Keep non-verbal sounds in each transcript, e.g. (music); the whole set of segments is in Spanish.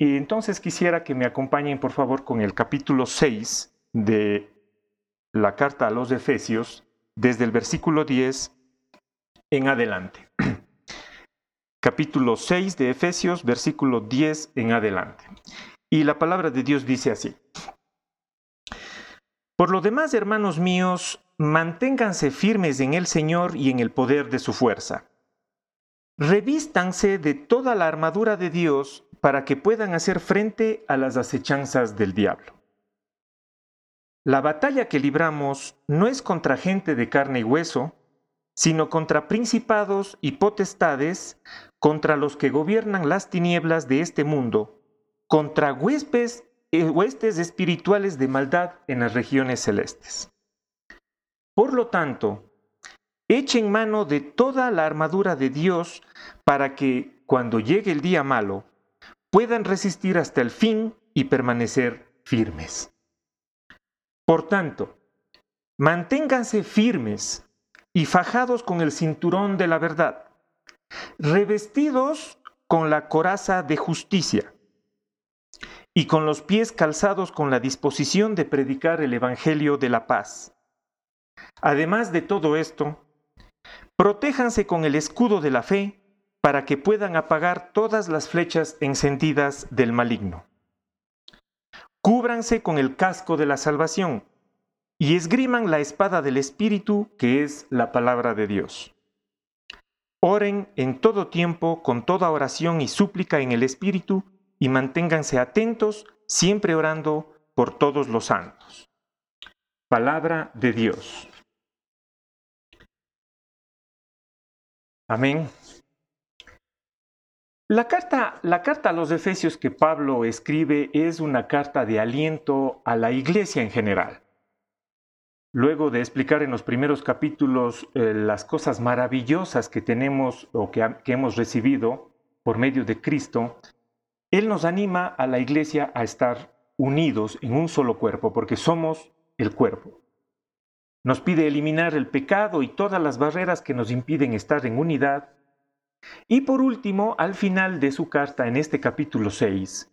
Y entonces quisiera que me acompañen por favor con el capítulo 6 de la carta a los Efesios, desde el versículo 10 en adelante. (clears throat) capítulo 6 de Efesios, versículo 10 en adelante. Y la palabra de Dios dice así. Por lo demás, hermanos míos, manténganse firmes en el Señor y en el poder de su fuerza. Revístanse de toda la armadura de Dios para que puedan hacer frente a las acechanzas del diablo. La batalla que libramos no es contra gente de carne y hueso, sino contra principados y potestades, contra los que gobiernan las tinieblas de este mundo, contra huéspedes, eh, huestes espirituales de maldad en las regiones celestes. Por lo tanto, echen mano de toda la armadura de Dios para que, cuando llegue el día malo, puedan resistir hasta el fin y permanecer firmes. Por tanto, manténganse firmes y fajados con el cinturón de la verdad, revestidos con la coraza de justicia y con los pies calzados con la disposición de predicar el Evangelio de la paz. Además de todo esto, protéjanse con el escudo de la fe para que puedan apagar todas las flechas encendidas del maligno. Cúbranse con el casco de la salvación y esgriman la espada del Espíritu, que es la palabra de Dios. Oren en todo tiempo con toda oración y súplica en el Espíritu y manténganse atentos, siempre orando por todos los santos. Palabra de Dios. Amén. La carta, la carta a los Efesios que Pablo escribe es una carta de aliento a la iglesia en general. Luego de explicar en los primeros capítulos eh, las cosas maravillosas que tenemos o que, que hemos recibido por medio de Cristo, Él nos anima a la iglesia a estar unidos en un solo cuerpo, porque somos el cuerpo. Nos pide eliminar el pecado y todas las barreras que nos impiden estar en unidad. Y por último, al final de su carta, en este capítulo 6,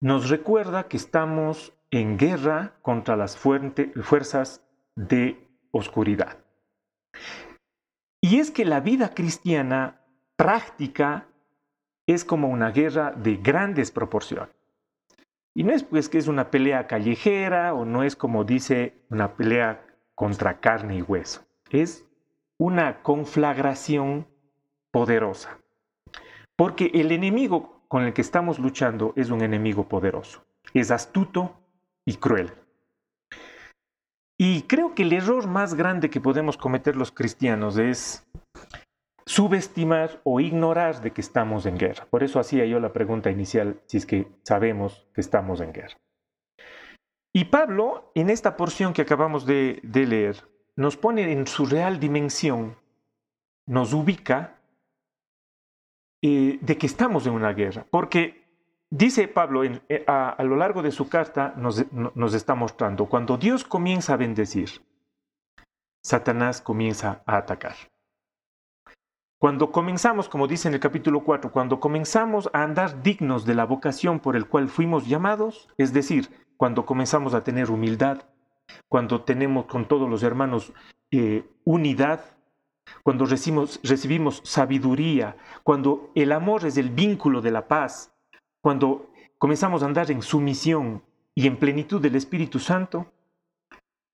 nos recuerda que estamos en guerra contra las fuerzas de oscuridad. Y es que la vida cristiana práctica es como una guerra de grandes proporciones. Y no es pues que es una pelea callejera o no es como dice una pelea contra carne y hueso. Es una conflagración poderosa. Porque el enemigo con el que estamos luchando es un enemigo poderoso. Es astuto y cruel. Y creo que el error más grande que podemos cometer los cristianos es subestimar o ignorar de que estamos en guerra. Por eso hacía yo la pregunta inicial, si es que sabemos que estamos en guerra. Y Pablo, en esta porción que acabamos de, leer, nos pone en su real dimensión, nos ubica eh, de que estamos en una guerra. Porque Dice Pablo eh, a, lo largo de su carta, nos, está mostrando, cuando Dios comienza a bendecir, Satanás comienza a atacar. Cuando comenzamos, como dice en el capítulo 4, cuando comenzamos a andar dignos de la vocación por el cual fuimos llamados, es decir, cuando comenzamos a tener humildad, cuando tenemos con todos los hermanos eh, unidad, cuando recibimos, recibimos sabiduría, cuando el amor es el vínculo de la paz, cuando comenzamos a andar en sumisión y en plenitud del Espíritu Santo,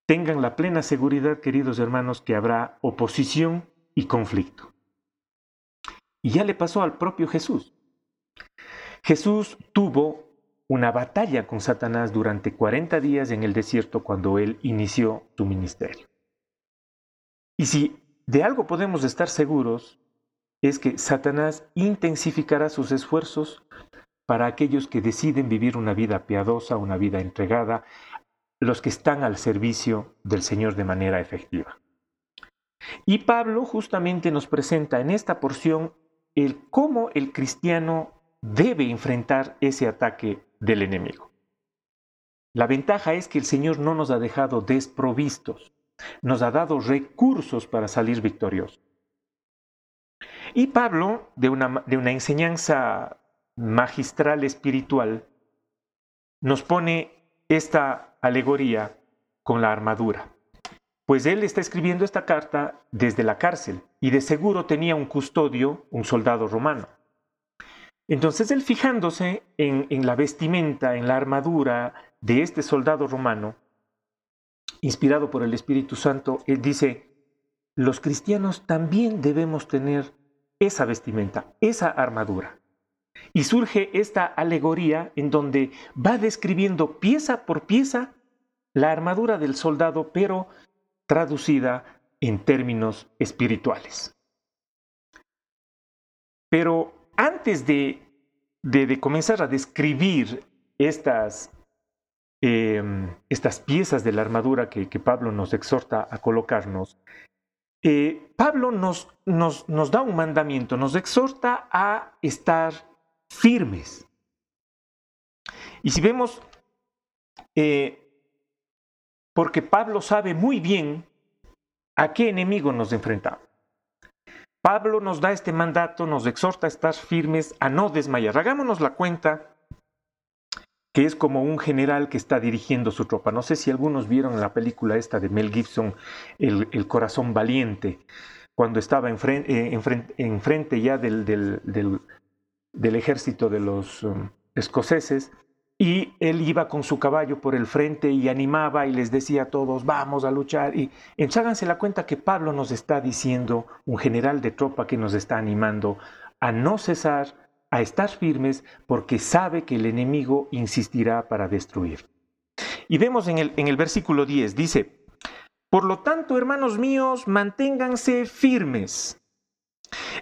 tengan la plena seguridad, queridos hermanos, que habrá oposición y conflicto. Y ya le pasó al propio Jesús. Jesús tuvo una batalla con Satanás durante 40 días en el desierto cuando él inició su ministerio. Y si de algo podemos estar seguros, es que Satanás intensificará sus esfuerzos para aquellos que deciden vivir una vida piadosa, una vida entregada, los que están al servicio del Señor de manera efectiva. Y Pablo justamente nos presenta en esta porción el cómo el cristiano debe enfrentar ese ataque del enemigo. La ventaja es que el Señor no nos ha dejado desprovistos, nos ha dado recursos para salir victoriosos. Y Pablo, de una, de una enseñanza magistral espiritual, nos pone esta alegoría con la armadura. Pues él está escribiendo esta carta desde la cárcel y de seguro tenía un custodio, un soldado romano. Entonces él fijándose en, la vestimenta, en la armadura de este soldado romano, inspirado por el Espíritu Santo, él dice, los cristianos también debemos tener esa vestimenta, esa armadura. Y surge esta alegoría en donde va describiendo pieza por pieza la armadura del soldado, pero traducida en términos espirituales. Pero antes de, comenzar a describir estas, em, estas piezas de la armadura que, que, Pablo nos exhorta a colocarnos, eh, Pablo nos, nos, nos da un mandamiento, nos exhorta a estar firmes. Y si vemos, eh, porque Pablo sabe muy bien a qué enemigo nos enfrentamos. Pablo nos da este mandato, nos exhorta a estar firmes, a no desmayar. Hagámonos la cuenta que es como un general que está dirigiendo su tropa. No sé si algunos vieron la película esta de Mel Gibson, El, corazón valiente, cuando estaba enfrente, eh, ya del, del, ejército de los um, escoceses y él iba con su caballo por el frente y animaba y les decía a todos, vamos a luchar. Y háganse la cuenta que Pablo nos está diciendo, un general de tropa que nos está animando a no cesar, a estar firmes, porque sabe que el enemigo insistirá para destruir. Y vemos en el, en el versículo 10, dice, por lo tanto, hermanos míos, manténganse firmes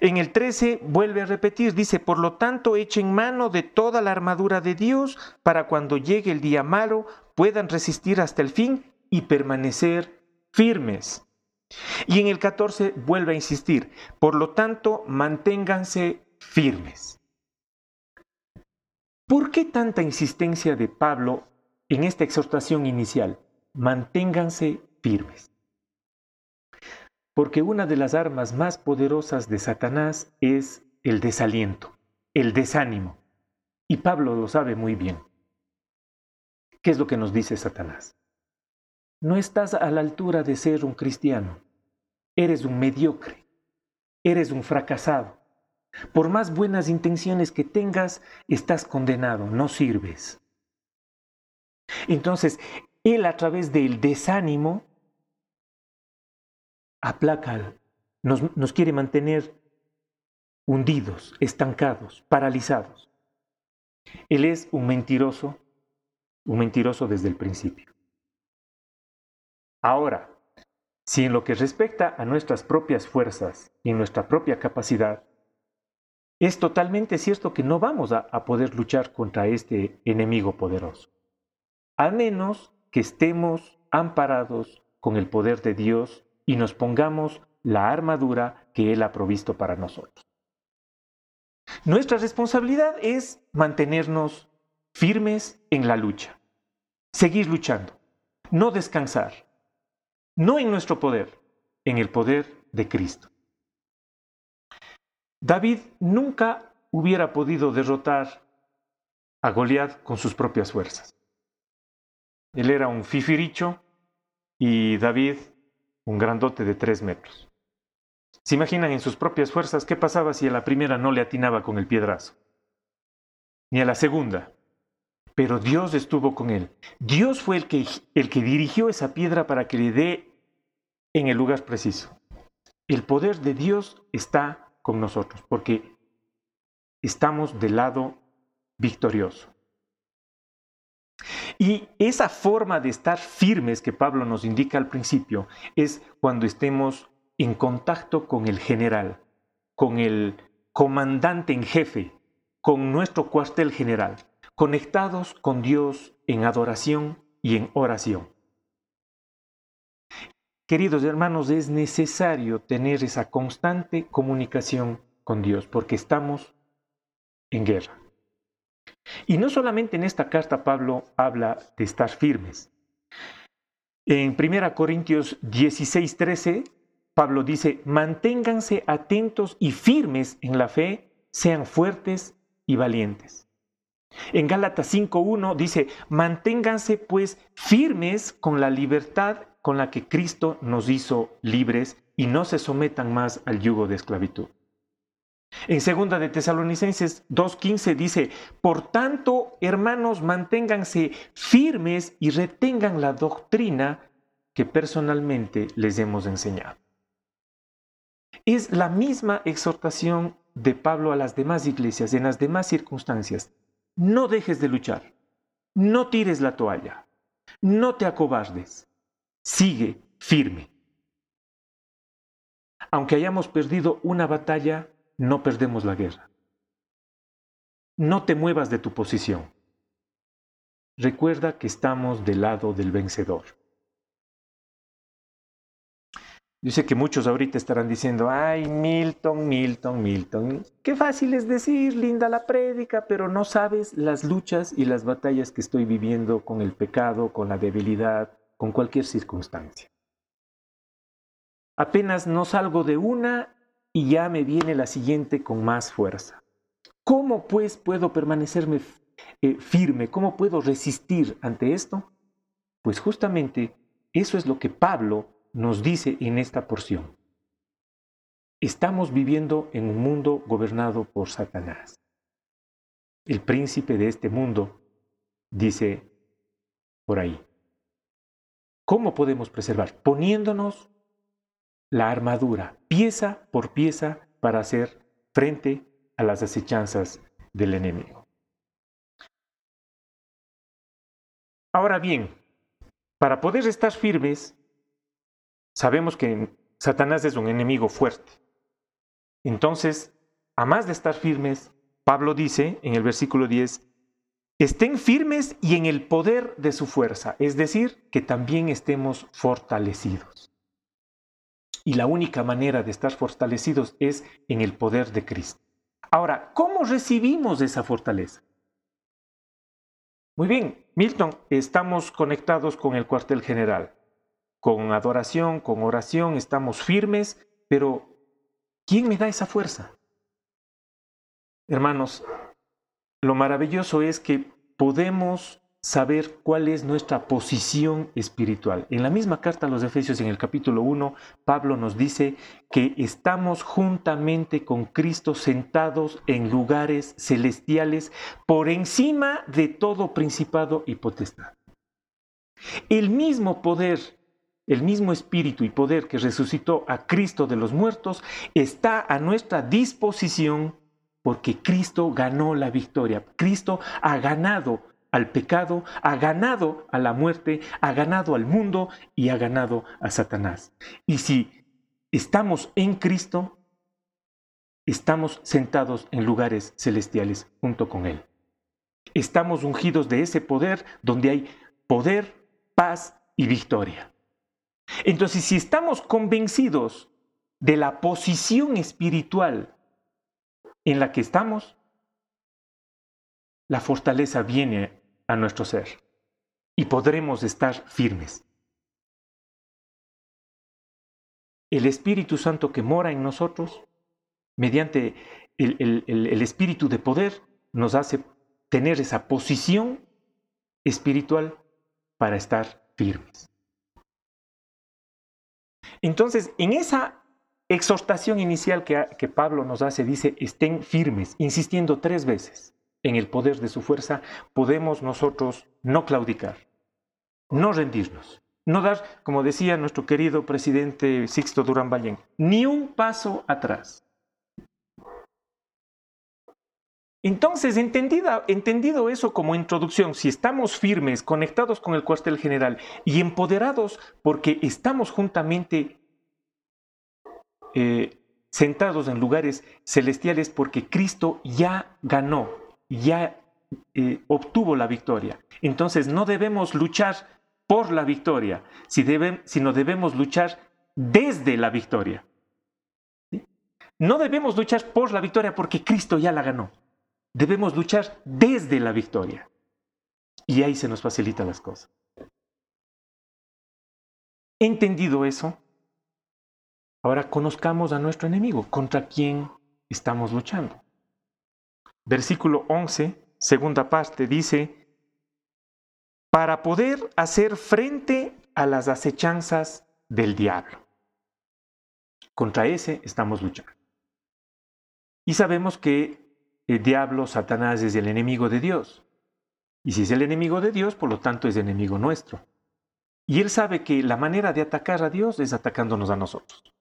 en el 13 vuelve a repetir, dice, por lo tanto echen mano de toda la armadura de Dios para cuando llegue el día malo puedan resistir hasta el fin y permanecer firmes. Y en el 14 vuelve a insistir, por lo tanto manténganse firmes. ¿Por qué tanta insistencia de Pablo en esta exhortación inicial? Manténganse firmes porque una de las armas más poderosas de Satanás es el desaliento, el desánimo. Y Pablo lo sabe muy bien. ¿Qué es lo que nos dice Satanás? No estás a la altura de ser un cristiano. Eres un mediocre. Eres un fracasado. Por más buenas intenciones que tengas, estás condenado, no sirves. Entonces, él a través del desánimo aplaca, nos, nos quiere mantener hundidos, estancados, paralizados. Él es un mentiroso, un mentiroso desde el principio. Ahora, si en lo que respecta a nuestras propias fuerzas y nuestra propia capacidad, es totalmente cierto que no vamos a, a, poder luchar contra este enemigo poderoso, a menos que estemos amparados con el poder de Dios y nos pongamos la armadura que Él ha provisto para nosotros. Nuestra responsabilidad es mantenernos firmes en la lucha, seguir luchando, no descansar, no en nuestro poder, en el poder de Cristo. David nunca hubiera podido derrotar a Goliat con sus propias fuerzas. Él era un fifiricho y David un grandote de tres metros. ¿Se imaginan en sus propias fuerzas qué pasaba si a la primera no le atinaba con el piedrazo? Ni a la segunda. Pero Dios estuvo con él. Dios fue el que, el que dirigió esa piedra para que le dé en el lugar preciso. El poder de Dios está con nosotros porque estamos del lado victorioso. Y esa forma de estar firmes que Pablo nos indica al principio es cuando estemos en contacto con el general, con el comandante en jefe, con nuestro cuartel general, conectados con Dios en adoración y en oración. Queridos hermanos, es necesario tener esa constante comunicación con Dios porque estamos en guerra. Y no solamente en esta carta Pablo habla de estar firmes. En 1 Corintios 16, 13, Pablo dice, manténganse atentos y firmes en la fe, sean fuertes y valientes. En Gálatas 5.1 dice, manténganse pues firmes con la libertad con la que Cristo nos hizo libres y no se sometan más al yugo de esclavitud. En segunda de Tesalonicenses 2.15 dice, por tanto, hermanos, manténganse firmes y retengan la doctrina que personalmente les hemos enseñado. Es la misma exhortación de Pablo a las demás iglesias en las demás circunstancias. No dejes de luchar, no tires la toalla, no te acobardes, sigue firme. Aunque hayamos perdido una batalla, no perdemos la guerra. No te muevas de tu posición. Recuerda que estamos del lado del vencedor. Yo sé que muchos ahorita estarán diciendo, ay, Milton, Milton, Milton, qué fácil es decir, linda la prédica, pero no sabes las luchas y las batallas que estoy viviendo con el pecado, con la debilidad, con cualquier circunstancia. Apenas no salgo de una y ya me viene la siguiente con más fuerza. ¿Cómo pues puedo permanecerme eh, firme? ¿Cómo puedo resistir ante esto? Pues justamente eso es lo que Pablo nos dice en esta porción. Estamos viviendo en un mundo gobernado por Satanás. El príncipe de este mundo dice por ahí. ¿Cómo podemos preservar? Poniéndonos la armadura pieza por pieza para hacer frente a las acechanzas del enemigo. Ahora bien, para poder estar firmes, Sabemos que Satanás es un enemigo fuerte. Entonces, a más de estar firmes, Pablo dice en el versículo 10, estén firmes y en el poder de su fuerza, es decir, que también estemos fortalecidos. Y la única manera de estar fortalecidos es en el poder de Cristo. Ahora, ¿cómo recibimos esa fortaleza? Muy bien, Milton, estamos conectados con el cuartel general con adoración, con oración, estamos firmes, pero ¿quién me da esa fuerza? Hermanos, lo maravilloso es que podemos saber cuál es nuestra posición espiritual. En la misma carta a los Efesios, en el capítulo 1, Pablo nos dice que estamos juntamente con Cristo sentados en lugares celestiales por encima de todo principado y potestad. El mismo poder el mismo espíritu y poder que resucitó a Cristo de los muertos está a nuestra disposición porque Cristo ganó la victoria. Cristo ha ganado al pecado, ha ganado a la muerte, ha ganado al mundo y ha ganado a Satanás. Y si estamos en Cristo, estamos sentados en lugares celestiales junto con Él. Estamos ungidos de ese poder donde hay poder, paz y victoria. Entonces, si estamos convencidos de la posición espiritual en la que estamos, la fortaleza viene a nuestro ser y podremos estar firmes. El Espíritu Santo que mora en nosotros, mediante el, el Espíritu de poder, nos hace tener esa posición espiritual para estar firmes. Entonces, en esa exhortación inicial que, Pablo nos hace, dice, estén firmes, insistiendo tres veces en el poder de su fuerza, podemos nosotros no claudicar, no rendirnos, no dar, como decía nuestro querido presidente Sixto Durán Ballén, ni un paso atrás. Entonces, entendido eso como introducción, si estamos firmes, conectados con el cuartel general y empoderados porque estamos juntamente eh, sentados en lugares celestiales porque Cristo ya ganó, ya eh, obtuvo la victoria. Entonces, no debemos luchar por la victoria, sino debemos luchar desde la victoria. No debemos luchar por la victoria porque Cristo ya la ganó debemos luchar desde la victoria. Y ahí se nos facilitan las cosas. Entendido eso, ahora conozcamos a nuestro enemigo, contra quién estamos luchando. Versículo 11, segunda parte, dice, para poder hacer frente a las acechanzas del diablo. Contra ese estamos luchando. Y sabemos que el diablo, Satanás, es el enemigo de Dios. Y si es el enemigo de Dios, por lo tanto es enemigo nuestro. Y él sabe que la manera de atacar a Dios es atacándonos a nosotros.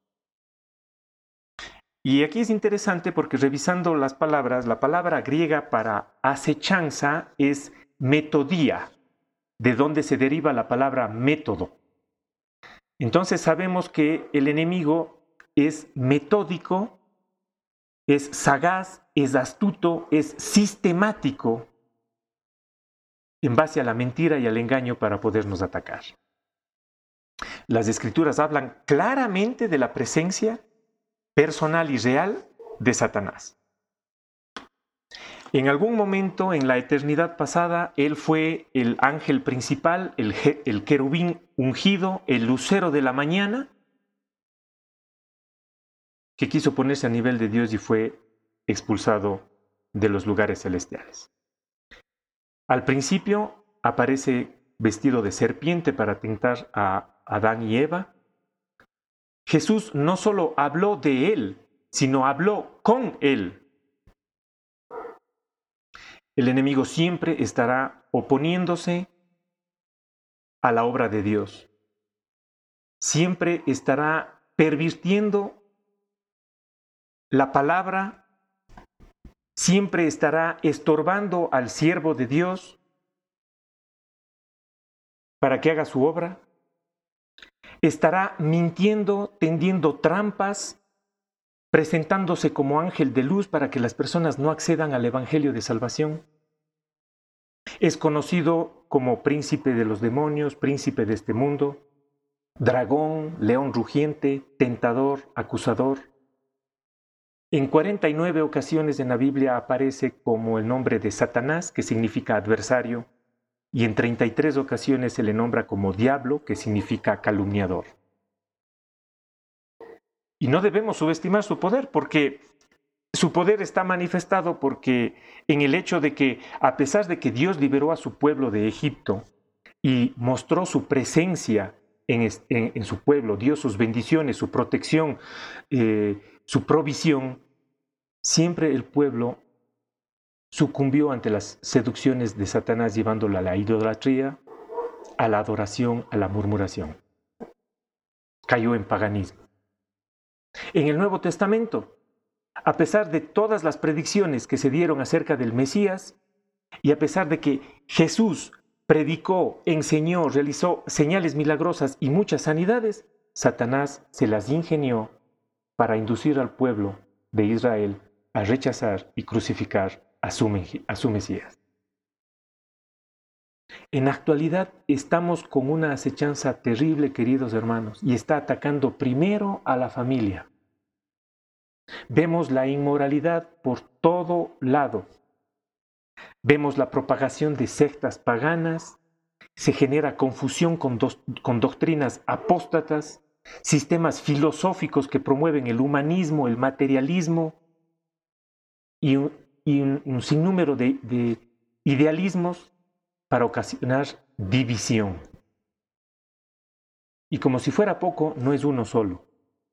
Y aquí es interesante porque revisando las palabras, la palabra griega para acechanza es metodía, de donde se deriva la palabra método. Entonces sabemos que el enemigo es metódico, es sagaz, es astuto, es sistemático en base a la mentira y al engaño para podernos atacar. Las escrituras hablan claramente de la presencia personal y real de Satanás. En algún momento en la eternidad pasada, Él fue el ángel principal, el, querubín ungido, el lucero de la mañana, que quiso ponerse a nivel de Dios y fue expulsado de los lugares celestiales. Al principio aparece vestido de serpiente para tentar a Adán y Eva. Jesús no solo habló de él, sino habló con él. El enemigo siempre estará oponiéndose a la obra de Dios. Siempre estará pervirtiendo la palabra, siempre estará estorbando al siervo de Dios para que haga su obra. Estará mintiendo, tendiendo trampas, presentándose como ángel de luz para que las personas no accedan al Evangelio de Salvación. Es conocido como príncipe de los demonios, príncipe de este mundo, dragón, león rugiente, tentador, acusador. En 49 ocasiones en la Biblia aparece como el nombre de Satanás, que significa adversario, y en 33 ocasiones se le nombra como diablo, que significa calumniador. Y no debemos subestimar su poder, porque su poder está manifestado porque en el hecho de que, a pesar de que Dios liberó a su pueblo de Egipto y mostró su presencia en, su pueblo, dio sus bendiciones, su protección, eh, su provisión, siempre el pueblo sucumbió ante las seducciones de Satanás llevándola a la idolatría, a la adoración, a la murmuración. Cayó en paganismo. En el Nuevo Testamento, a pesar de todas las predicciones que se dieron acerca del Mesías, y a pesar de que Jesús predicó, enseñó, realizó señales milagrosas y muchas sanidades, Satanás se las ingenió para inducir al pueblo de Israel a rechazar y crucificar a su, Mesías. En actualidad estamos con una acechanza terrible, queridos hermanos, y está atacando primero a la familia. Vemos la inmoralidad por todo lado. Vemos la propagación de sectas paganas, se genera confusión con, doctrinas apóstatas, sistemas filosóficos que promueven el humanismo, el materialismo y un, sinnúmero de idealismos para ocasionar división. Y como si fuera poco, no es uno solo.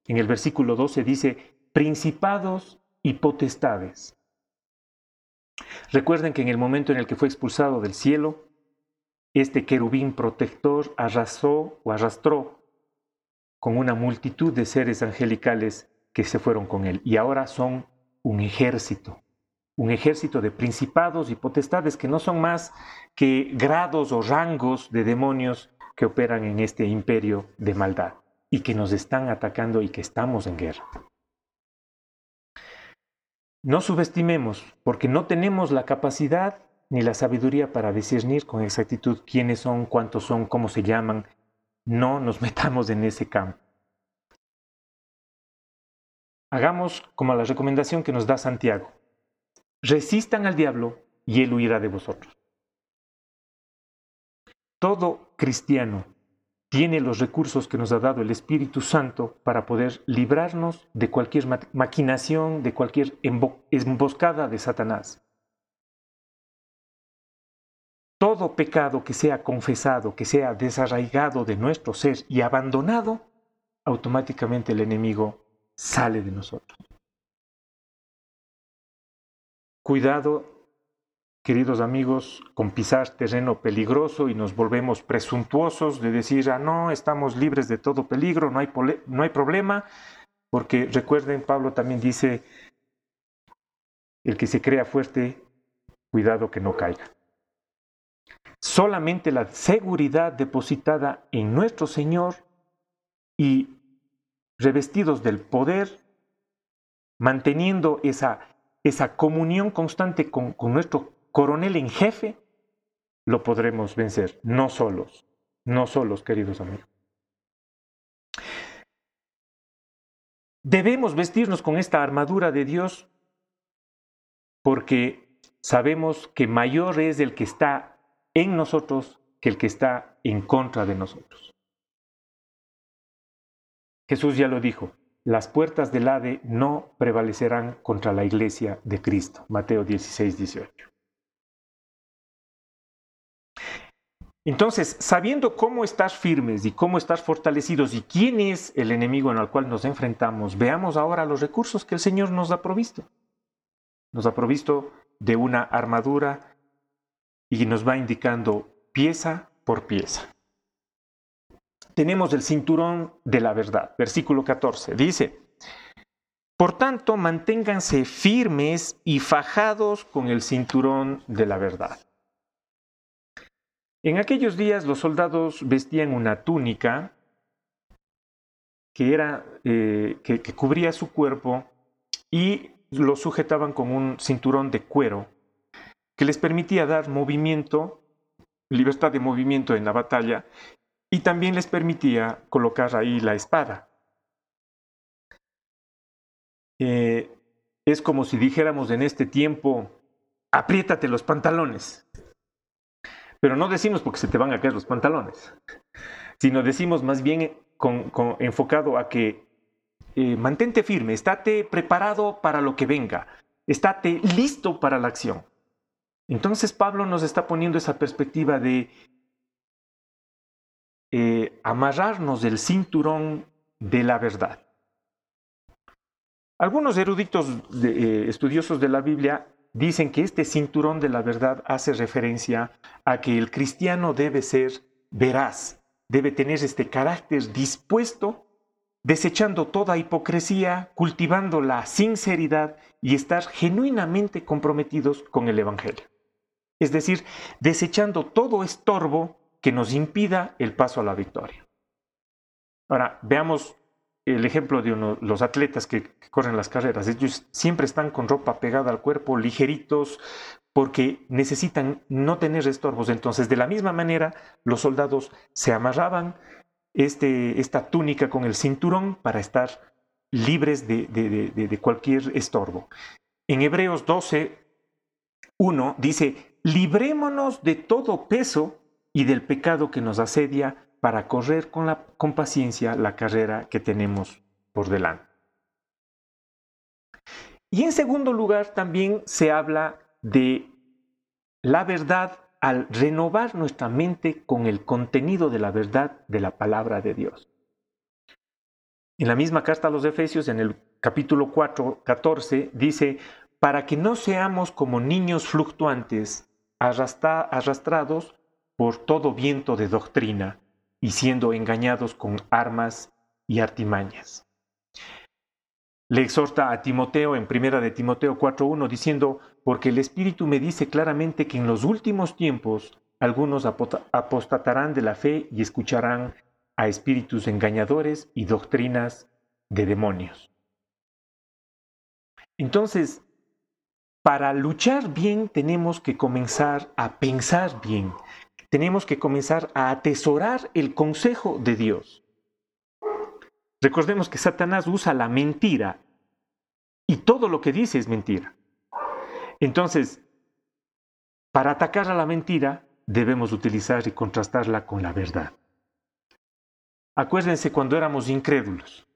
En el versículo 12 dice, principados y potestades. Recuerden que en el momento en el que fue expulsado del cielo, este querubín protector arrasó o arrastró con una multitud de seres angelicales que se fueron con él. Y ahora son un ejército un ejército de principados y potestades que no son más que grados o rangos de demonios que operan en este imperio de maldad y que nos están atacando y que estamos en guerra. No subestimemos, porque no tenemos la capacidad ni la sabiduría para discernir con exactitud quiénes son, cuántos son, cómo se llaman. No nos (laughs) metamos en ese campo. Hagamos como la recomendación que nos da Santiago. Resistan al diablo y él huirá de vosotros. Todo cristiano tiene los recursos que nos ha dado el Espíritu Santo para poder librarnos de cualquier maquinación, de cualquier emboscada de Satanás. todo pecado que sea confesado, que sea desarraigado de nuestro ser y abandonado, automáticamente el enemigo sale de nosotros. Cuidado, queridos amigos, con pisar terreno peligroso y nos volvemos presuntuosos de decir, ah, no, estamos libres de todo peligro, no hay, no hay problema, porque recuerden, Pablo también dice, el que se crea fuerte, cuidado que no caiga. Solamente la seguridad depositada en nuestro Señor y revestidos del poder, manteniendo esa, esa comunión constante con, nuestro coronel en jefe, lo podremos vencer, no solos, no solos, queridos amigos. Debemos vestirnos con esta armadura de Dios porque sabemos que mayor es el que está en nosotros que el que está en contra de nosotros. Jesús ya lo dijo, las puertas del Hade no prevalecerán contra la iglesia de Cristo. Mateo 16, 18. Entonces, sabiendo cómo estar firmes y cómo estar fortalecidos y quién es el enemigo en el cual nos enfrentamos, veamos ahora los recursos que el Señor nos ha provisto. Nos ha provisto de una armadura y nos va indicando pieza por pieza. Tenemos el cinturón de la verdad, versículo 14. Dice, por tanto, manténganse firmes y fajados con el cinturón de la verdad. En aquellos días los soldados vestían una túnica que, era, eh, que, cubría su cuerpo y lo sujetaban con un cinturón de cuero que les permitía dar movimiento, libertad de movimiento en la batalla y también les permitía colocar ahí la espada. Eh, es como si dijéramos en este tiempo, apriétate los pantalones. Pero no decimos porque se te van a caer los pantalones, sino decimos más bien con, enfocado a que eh, mantente firme, estate preparado para lo que venga, estate listo para la acción. Entonces Pablo nos está poniendo esa perspectiva de eh, amarrarnos del cinturón de la verdad. Algunos eruditos eh, estudiosos de la Biblia dicen que este cinturón de la verdad hace referencia a que el cristiano debe ser veraz, debe tener este carácter dispuesto, desechando toda hipocresía, cultivando la sinceridad y estar genuinamente comprometidos con el Evangelio. Es decir, desechando todo estorbo que nos impida el paso a la victoria. Ahora, veamos el ejemplo de los atletas que, corren las carreras. Ellos siempre están con ropa pegada al cuerpo, ligeritos, porque necesitan no tener estorbos. Entonces, de la misma manera, los soldados se amarraban este, esta túnica con el cinturón para estar libres de, de cualquier estorbo. En Hebreos 12, 1 dice, librémonos de todo peso y del pecado que nos asedia para correr con, la, con paciencia la carrera que tenemos por delante. Y en segundo lugar, también se habla de la verdad al renovar nuestra mente con el contenido de la verdad de la palabra de Dios. En la misma carta a los Efesios, en el capítulo 4, 14, dice, para que no seamos como niños fluctuantes, arrastrados por todo viento de doctrina y siendo engañados con armas y artimañas. Le exhorta a Timoteo en primera de Timoteo 4.1 diciendo, porque el Espíritu me dice claramente que en los últimos tiempos algunos apostatarán de la fe y escucharán a espíritus engañadores y doctrinas de demonios. Entonces, para luchar bien tenemos que comenzar a pensar bien, tenemos que comenzar a atesorar el consejo de Dios. Recordemos que Satanás usa la mentira y todo lo que dice es mentira. Entonces, para atacar a la mentira debemos utilizar y contrastarla con la verdad. Acuérdense cuando éramos incrédulos,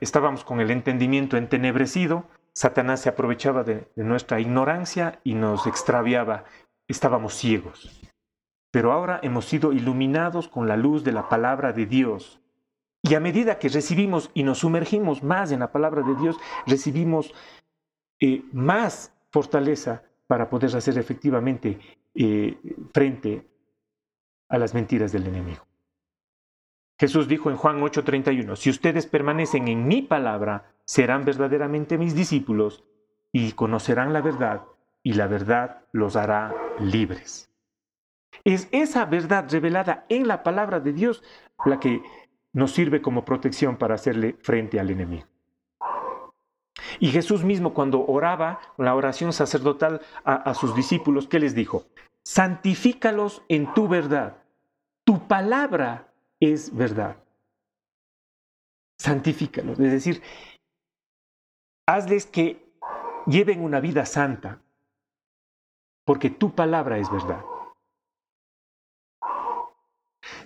estábamos con el entendimiento entenebrecido, Satanás se aprovechaba de, nuestra ignorancia y nos extraviaba, estábamos ciegos. Pero ahora hemos sido iluminados con la luz de la palabra de Dios. Y a medida que recibimos y nos sumergimos más en la palabra de Dios, recibimos eh, más fortaleza para poder hacer efectivamente eh, frente a las mentiras del enemigo. Jesús dijo en Juan 8:31, si ustedes permanecen en mi palabra, serán verdaderamente mis discípulos y conocerán la verdad y la verdad los hará libres. Es esa verdad revelada en la palabra de Dios la que nos sirve como protección para hacerle frente al enemigo. Y Jesús mismo cuando oraba la oración sacerdotal a, sus discípulos, ¿qué les dijo? Santifícalos en tu verdad. Tu palabra es verdad. Santifícalos, es decir, hazles que lleven una vida santa, porque tu palabra es verdad.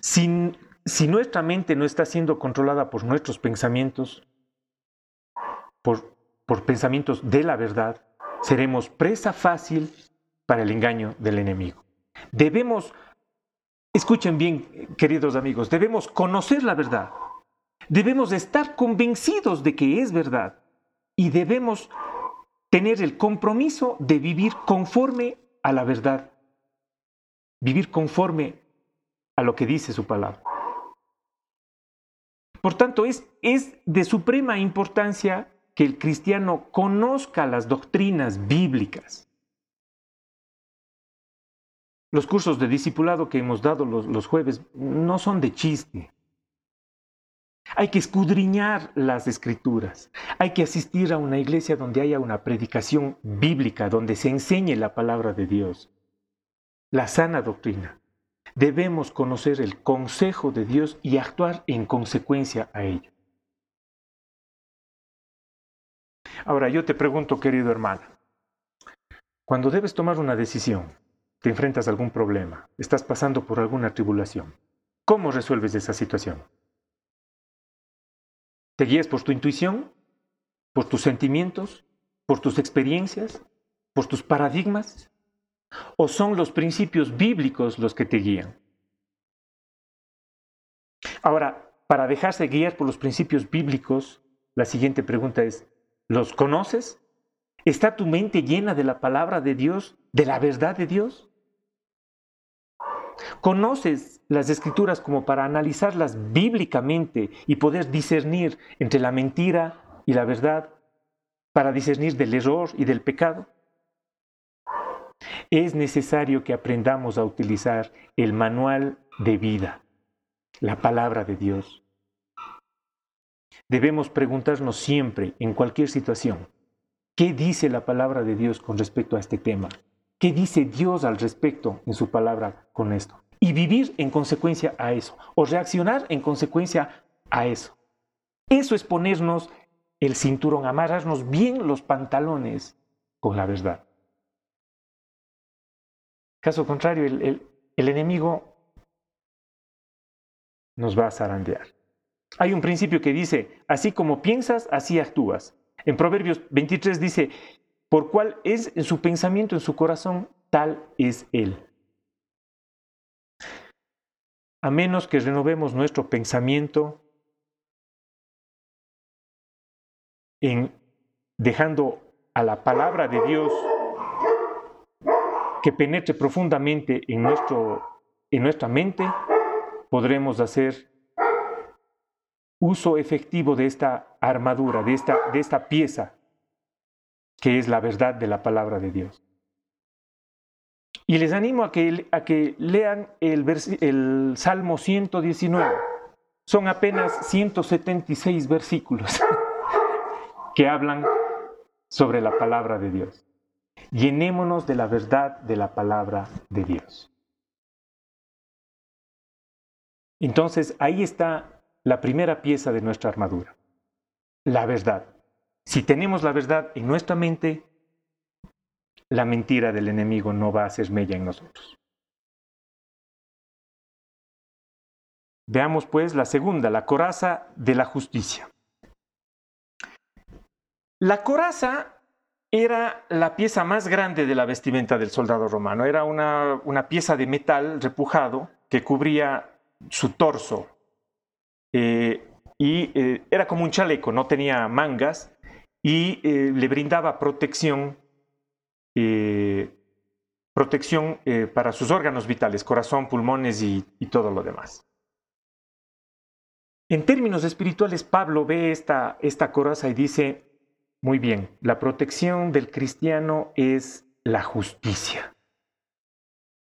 Si, nuestra mente no está siendo controlada por nuestros pensamientos, por, por pensamientos de la verdad, seremos presa fácil para el engaño del enemigo. Debemos Escuchen bien, queridos amigos, debemos conocer la verdad, debemos estar convencidos de que es verdad y debemos tener el compromiso de vivir conforme a la verdad, vivir conforme a lo que dice su palabra. Por tanto, es, es de suprema importancia que el cristiano conozca las doctrinas bíblicas los cursos de discipulado que hemos dado los, jueves no son de chiste. Hay que escudriñar las escrituras. Hay que asistir a una iglesia donde haya una predicación bíblica, donde se enseñe la palabra de Dios, la sana doctrina. Debemos conocer el consejo de Dios y actuar en consecuencia a ello. Ahora yo te pregunto, querido hermano, cuando debes tomar una decisión, te enfrentas a algún problema, estás pasando por alguna tribulación. ¿Cómo resuelves esa situación? ¿Te guías por tu intuición? ¿Por tus sentimientos? ¿Por tus experiencias? ¿Por tus paradigmas? ¿O son los principios bíblicos los que te guían? Ahora, para dejarse guiar por los principios bíblicos, la siguiente pregunta es, ¿los conoces? ¿Está tu mente llena de la palabra de Dios, de la verdad de Dios? ¿Conoces las escrituras como para analizarlas bíblicamente y poder discernir entre la mentira y la verdad, para discernir del error y del pecado? Es necesario que aprendamos a utilizar el manual de vida, la palabra de Dios. Debemos preguntarnos siempre, en cualquier situación, ¿qué dice la palabra de Dios con respecto a este tema? ¿Qué dice Dios al respecto en su palabra con esto? Y vivir en consecuencia a eso, o reaccionar en consecuencia a eso. Eso es ponernos el cinturón, amarrarnos bien los pantalones con la verdad. Caso contrario, el, el enemigo nos va a zarandear. Hay un principio que dice, así como piensas, así actúas. En Proverbios 23 dice, por cuál es en su pensamiento, en su corazón, tal es Él. A menos que renovemos nuestro pensamiento en dejando a la palabra de Dios que penetre profundamente en, nuestro, en nuestra mente, podremos hacer uso efectivo de esta armadura, de esta, de esta pieza que es la verdad de la palabra de Dios. Y les animo a que, a que lean el, el Salmo 119. Son apenas 176 versículos (laughs) que hablan sobre la palabra de Dios. Llenémonos de la verdad de la palabra de Dios. Entonces ahí está la primera pieza de nuestra armadura, la verdad. Si tenemos la verdad en nuestra mente, la mentira del enemigo no va a hacer mella en nosotros. Veamos pues la segunda, la coraza de la justicia. La coraza era la pieza más grande de la vestimenta del soldado romano. Era una, una pieza de metal repujado que cubría su torso. Eh, y eh, era como un chaleco, no tenía mangas y eh, le brindaba protección, protección para sus órganos vitales, corazón, pulmones y, y todo lo demás. En términos espirituales, Pablo ve esta, esta coraza y dice, muy bien, la protección del cristiano es la justicia.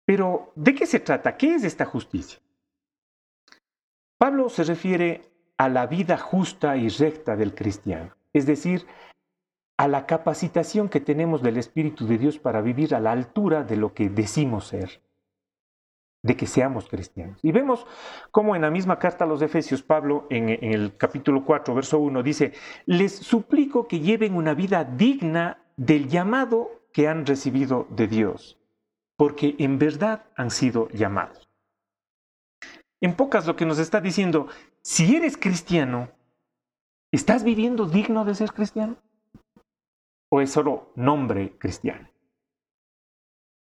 Pero, ¿de qué se trata? ¿Qué es esta justicia? Pablo se refiere a la vida justa y recta del cristiano, es decir, a la capacitación que tenemos del Espíritu de Dios para vivir a la altura de lo que decimos ser de que seamos cristianos. Y vemos cómo en la misma carta a los Efesios, Pablo en, el capítulo 4, verso 1, dice, les suplico que lleven una vida digna del llamado que han recibido de Dios, porque en verdad han sido llamados. En pocas lo que nos está diciendo, si eres cristiano, ¿estás viviendo digno de ser cristiano? ¿O es solo nombre cristiano?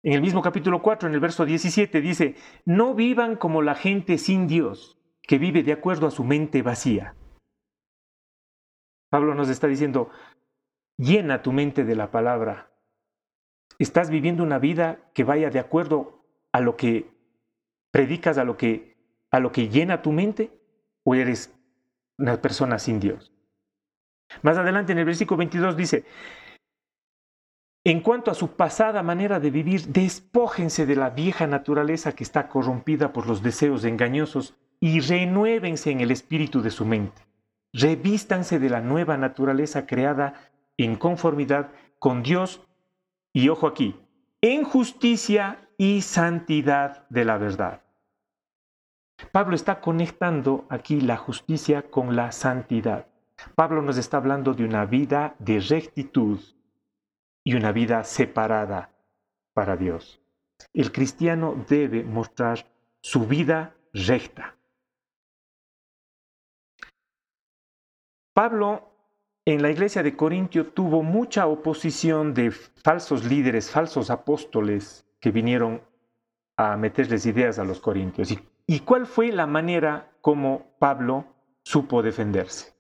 En el mismo capítulo 4, en el verso 17, dice, no vivan como la gente sin Dios, que vive de acuerdo a su mente vacía. Pablo nos está diciendo, llena tu mente de la palabra. ¿Estás viviendo una vida que vaya de acuerdo a lo que predicas, a lo que, a lo que llena tu mente? ¿O eres una persona sin Dios? Más adelante en el versículo 22 dice, en cuanto a su pasada manera de vivir, despójense de la vieja naturaleza que está corrompida por los deseos engañosos y renuévense en el espíritu de su mente. Revístanse de la nueva naturaleza creada en conformidad con Dios y, ojo aquí, en justicia y santidad de la verdad. Pablo está conectando aquí la justicia con la santidad. Pablo nos está hablando de una vida de rectitud, y una vida separada para Dios. El cristiano debe mostrar su vida recta. Pablo en la iglesia de Corintio tuvo mucha oposición de falsos líderes, falsos apóstoles que vinieron a meterles ideas a los corintios. ¿Y, cuál fue la manera como Pablo supo defenderse?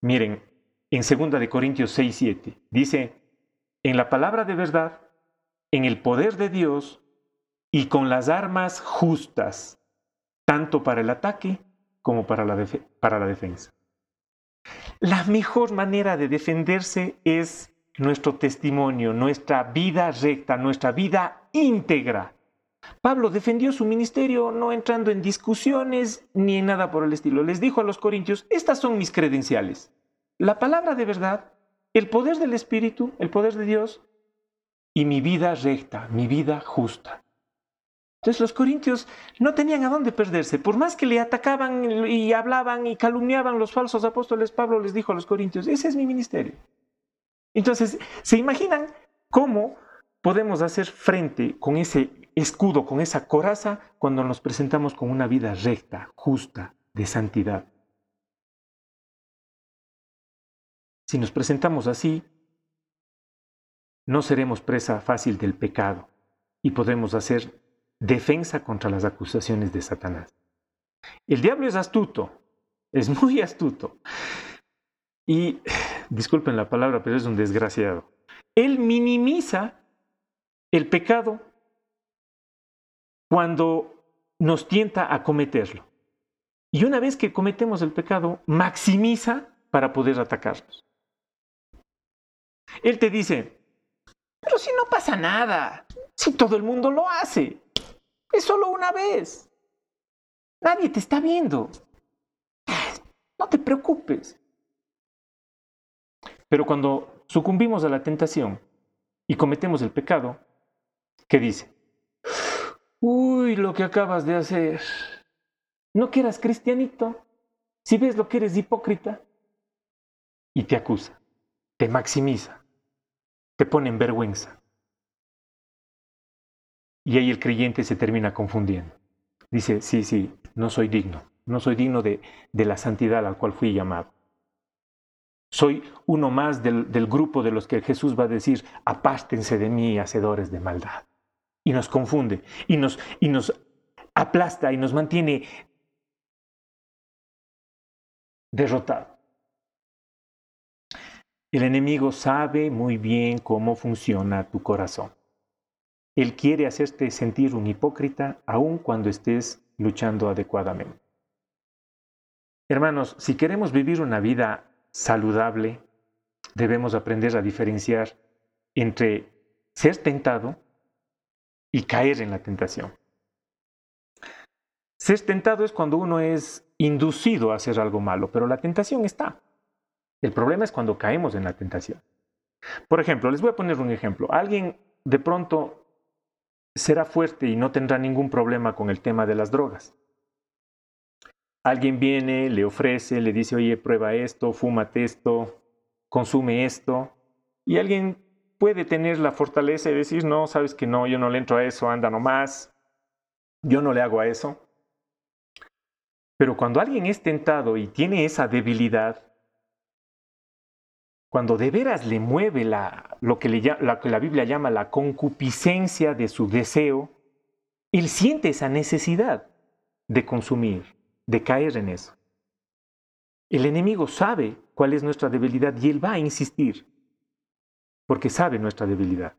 Miren, en 2 de Corintios 6, 7 dice, en la palabra de verdad, en el poder de Dios y con las armas justas, tanto para el ataque como para la, para la defensa. La mejor manera de defenderse es nuestro testimonio, nuestra vida recta, nuestra vida íntegra. Pablo defendió su ministerio no entrando en discusiones ni en nada por el estilo. Les dijo a los corintios, estas son mis credenciales. La palabra de verdad, el poder del Espíritu, el poder de Dios y mi vida recta, mi vida justa. Entonces los corintios no tenían a dónde perderse. Por más que le atacaban y hablaban y calumniaban los falsos apóstoles, Pablo les dijo a los corintios, ese es mi ministerio. Entonces, ¿se imaginan cómo podemos hacer frente con ese escudo, con esa coraza, cuando nos presentamos con una vida recta, justa, de santidad? Si nos presentamos así, no seremos presa fácil del pecado y podremos hacer defensa contra las acusaciones de Satanás. El diablo es astuto, es muy (laughs) astuto. Y, disculpen la palabra, pero es un desgraciado. Él minimiza el pecado cuando nos tienta a cometerlo. Y una vez que cometemos el pecado, maximiza para poder atacarnos. Él te dice, pero si no pasa nada, si todo el mundo lo hace, es solo una vez. Nadie te está viendo. No te preocupes. Pero cuando sucumbimos a la tentación y cometemos el pecado, ¿qué dice? Uy, lo que acabas de hacer. No que eras cristianito. Si ves lo que eres hipócrita. Y te acusa, te maximiza te pone en vergüenza. Y ahí el creyente se termina confundiendo. Dice, sí, sí, no soy digno, no soy digno de, de la santidad a la cual fui llamado. Soy uno más del, del, grupo de los que Jesús va a decir, apástense de mí, hacedores de maldad. Y nos confunde, y nos, y nos aplasta, y nos mantiene derrotado. El enemigo sabe muy bien cómo funciona tu corazón. Él quiere hacerte sentir un hipócrita aun cuando estés luchando adecuadamente. Hermanos, si queremos vivir una vida saludable, debemos aprender a diferenciar entre ser tentado y caer en la tentación. Ser tentado es cuando uno es inducido a hacer algo malo, pero la tentación está. El problema es cuando caemos en la tentación. Por ejemplo, les voy a poner un ejemplo. Alguien de pronto será fuerte y no tendrá ningún problema con el tema de las drogas. Alguien viene, le ofrece, le dice, oye, prueba esto, fúmate esto, consume esto. Y alguien puede tener la fortaleza de decir, no, sabes que no, yo no le entro a eso, anda nomás, yo no le hago a eso. Pero cuando alguien es tentado y tiene esa debilidad, cuando de veras le mueve la, lo, que la Biblia llama la concupiscencia de su deseo, él siente esa necesidad de consumir, de caer en eso. El enemigo sabe cuál es nuestra debilidad y él va a insistir, porque sabe nuestra debilidad.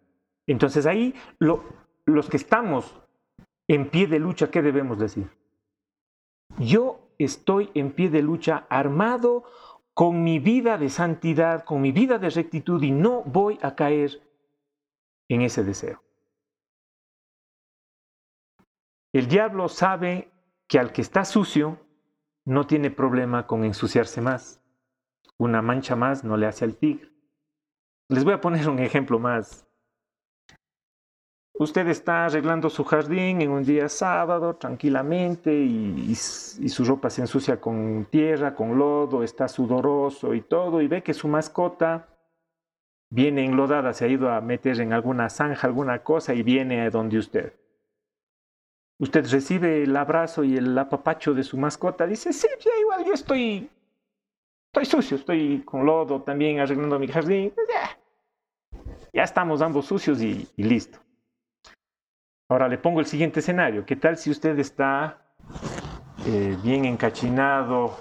Entonces ahí los que estamos en pie de lucha, ¿qué debemos decir? Yo estoy en pie de lucha armado con mi vida de santidad, con mi vida de rectitud y no voy a caer en ese deseo. El diablo sabe que al que está sucio no tiene problema con ensuciarse más. Una mancha más no le hace al tigre. Les voy a poner un ejemplo más Usted está arreglando su jardín en un día sábado tranquilamente y, su ropa se ensucia con tierra, con lodo, está sudoroso y todo, y ve que su mascota viene enlodada, se ha ido a meter en alguna zanja, alguna cosa y viene a donde usted. Usted recibe el abrazo y el apapacho de su mascota, dice, sí, ya igual yo estoy, estoy sucio, estoy con lodo también arreglando mi jardín, pues ya estamos ambos sucios y listo. Ahora le pongo el siguiente escenario. ¿Qué tal si usted está eh, bien encachinado,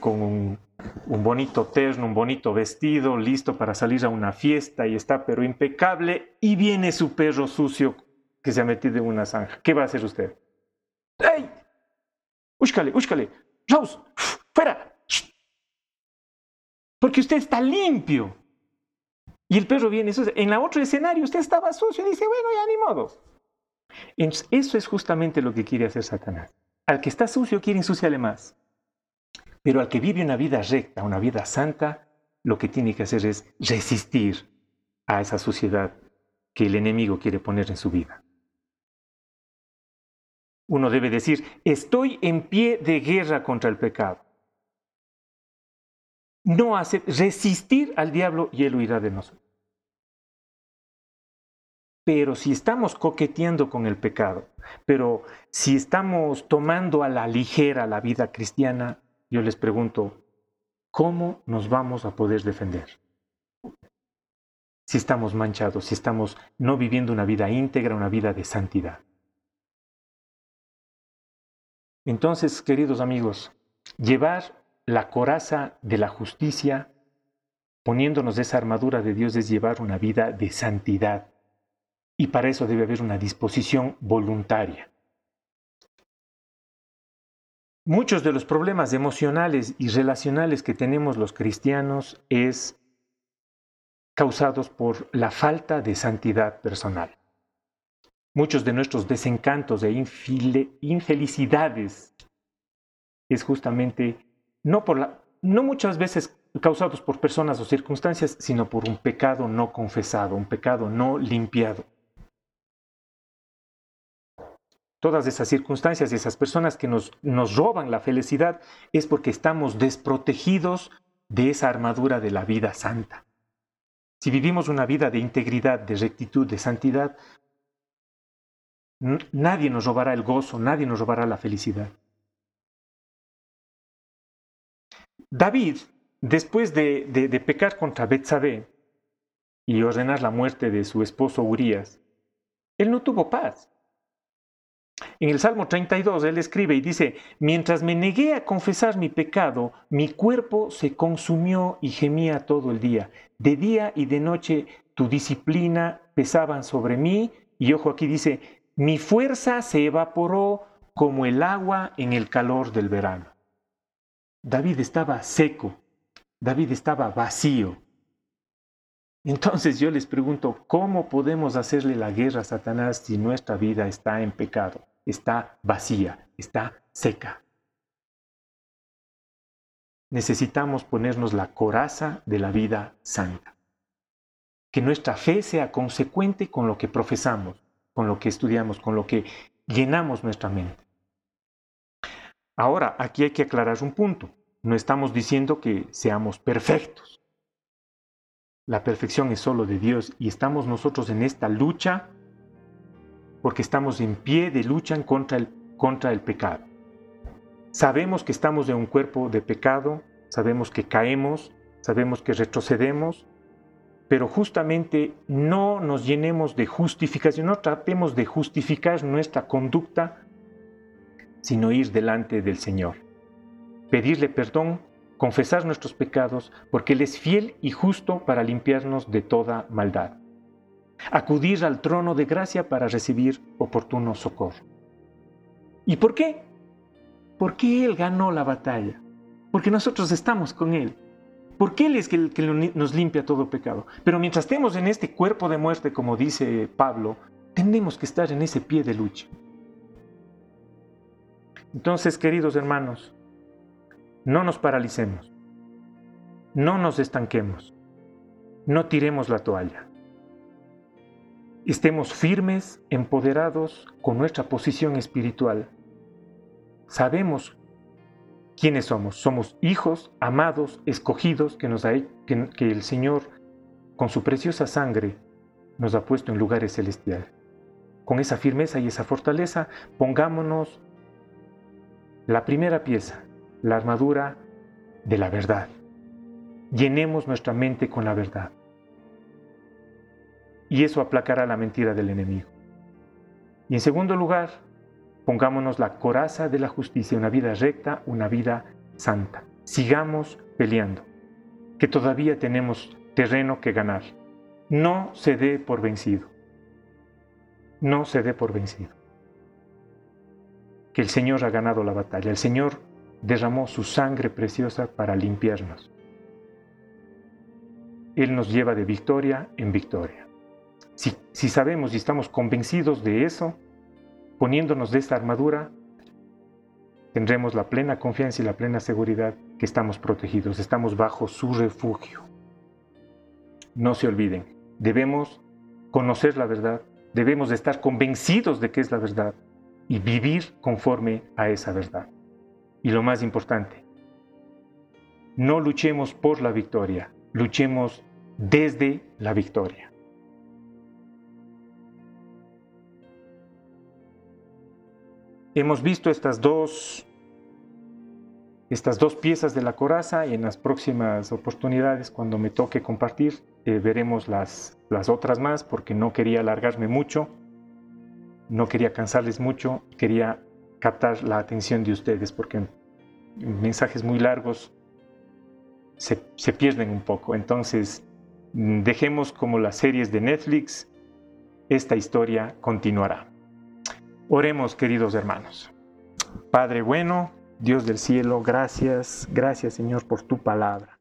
con un, bonito terno, un bonito vestido, listo para salir a una fiesta y está pero impecable y viene su perro sucio que se ha metido en una zanja? ¿Qué va a hacer usted? ¡Ey! ¡Úscale, úscale! ¡Rose! ¡Fuera! Porque usted está limpio. Y el perro viene sucio. En la otro escenario usted estaba sucio y dice, bueno, ya ni modo eso es justamente lo que quiere hacer Satanás. Al que está sucio quiere ensuciarle más. Pero al que vive una vida recta, una vida santa, lo que tiene que hacer es resistir a esa suciedad que el enemigo quiere poner en su vida. Uno debe decir, estoy en pie de guerra contra el pecado. No hace resistir al diablo y él huirá de nosotros. Pero si estamos coqueteando con el pecado, pero si estamos tomando a la ligera la vida cristiana, yo les pregunto, ¿cómo nos vamos a poder defender? Si estamos manchados, si estamos no viviendo una vida íntegra, una vida de santidad. Entonces, queridos amigos, llevar la coraza de la justicia, poniéndonos esa armadura de Dios, es llevar una vida de santidad y para eso debe haber una disposición voluntaria. Muchos de los problemas emocionales y relacionales que tenemos los cristianos es causados por la falta de santidad personal. Muchos de nuestros desencantos e infelicidades es justamente no por la no muchas veces causados por personas o circunstancias, sino por un pecado no confesado, un pecado no limpiado. Todas esas circunstancias y esas personas que nos, nos roban la felicidad es porque estamos desprotegidos de esa armadura de la vida santa. Si vivimos una vida de integridad, de rectitud, de santidad, nadie nos robará el gozo, nadie nos robará la felicidad. David después de, de, pecar contra Betsabé y ordenar la muerte de su esposo Urias, él no tuvo paz. En el Salmo 32 él escribe y dice, mientras me negué a confesar mi pecado, mi cuerpo se consumió y gemía todo el día. De día y de noche tu disciplina pesaban sobre mí. Y ojo aquí dice, mi fuerza se evaporó como el agua en el calor del verano. David estaba seco, David estaba vacío. Entonces yo les pregunto, ¿cómo podemos hacerle la guerra a Satanás si nuestra vida está en pecado, está vacía, está seca? Necesitamos ponernos la coraza de la vida santa. Que nuestra fe sea consecuente con lo que profesamos, con lo que estudiamos, con lo que llenamos nuestra mente. Ahora, aquí hay que aclarar un punto. No estamos diciendo que seamos perfectos. La perfección es solo de Dios y estamos nosotros en esta lucha porque estamos en pie de lucha contra el, contra el pecado. Sabemos que estamos en un cuerpo de pecado, sabemos que caemos, sabemos que retrocedemos, pero justamente no nos llenemos de justificación, no tratemos de justificar nuestra conducta sino ir delante del Señor. Pedirle perdón, confesar nuestros pecados, porque Él es fiel y justo para limpiarnos de toda maldad. Acudir al trono de gracia para recibir oportuno socorro. ¿Y por qué? Porque Él ganó la batalla. Porque nosotros estamos con Él. Porque Él es el que nos limpia todo pecado. Pero mientras estemos en este cuerpo de muerte, como dice Pablo, tenemos que estar en ese pie de lucha. Entonces, queridos hermanos, no nos paralicemos, no nos estanquemos, no tiremos la toalla. Estemos firmes, empoderados con nuestra posición espiritual. Sabemos quiénes somos. Somos hijos amados, escogidos, que, nos ha, que, el Señor, con su preciosa sangre, nos ha puesto en lugares celestiales. Con esa firmeza y esa fortaleza, pongámonos la primera pieza, la armadura de la verdad. Llenemos nuestra mente con la verdad. Y eso aplacará la mentira del enemigo. Y en segundo lugar, pongámonos la coraza de la justicia, una vida recta, una vida santa. Sigamos peleando, que todavía tenemos terreno que ganar. No se dé por vencido. No se dé por vencido que el Señor ha ganado la batalla. El Señor derramó su sangre preciosa para limpiarnos. Él nos lleva de victoria en victoria. Si, sabemos y estamos convencidos de eso, poniéndonos de esta armadura, tendremos la plena confianza y la plena seguridad que estamos protegidos, estamos bajo su refugio. No se olviden, debemos conocer la verdad, debemos de estar convencidos de que es la verdad y vivir conforme a esa verdad. Y lo más importante, no luchemos por la victoria, luchemos desde la victoria. Hemos visto estas dos, estas dos piezas de la coraza y en las próximas oportunidades, cuando me toque compartir, eh, veremos las, las otras más porque no quería alargarme mucho no quería cansarles mucho, quería captar la atención de ustedes porque mensajes muy largos se, se pierden un poco. Entonces, dejemos como las series de Netflix, esta historia continuará. Oremos, queridos hermanos. Padre bueno, Dios del cielo, gracias, gracias Señor por tu palabra.